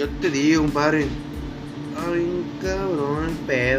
eu te digo, compadre. Ay, cabrón, el pedo.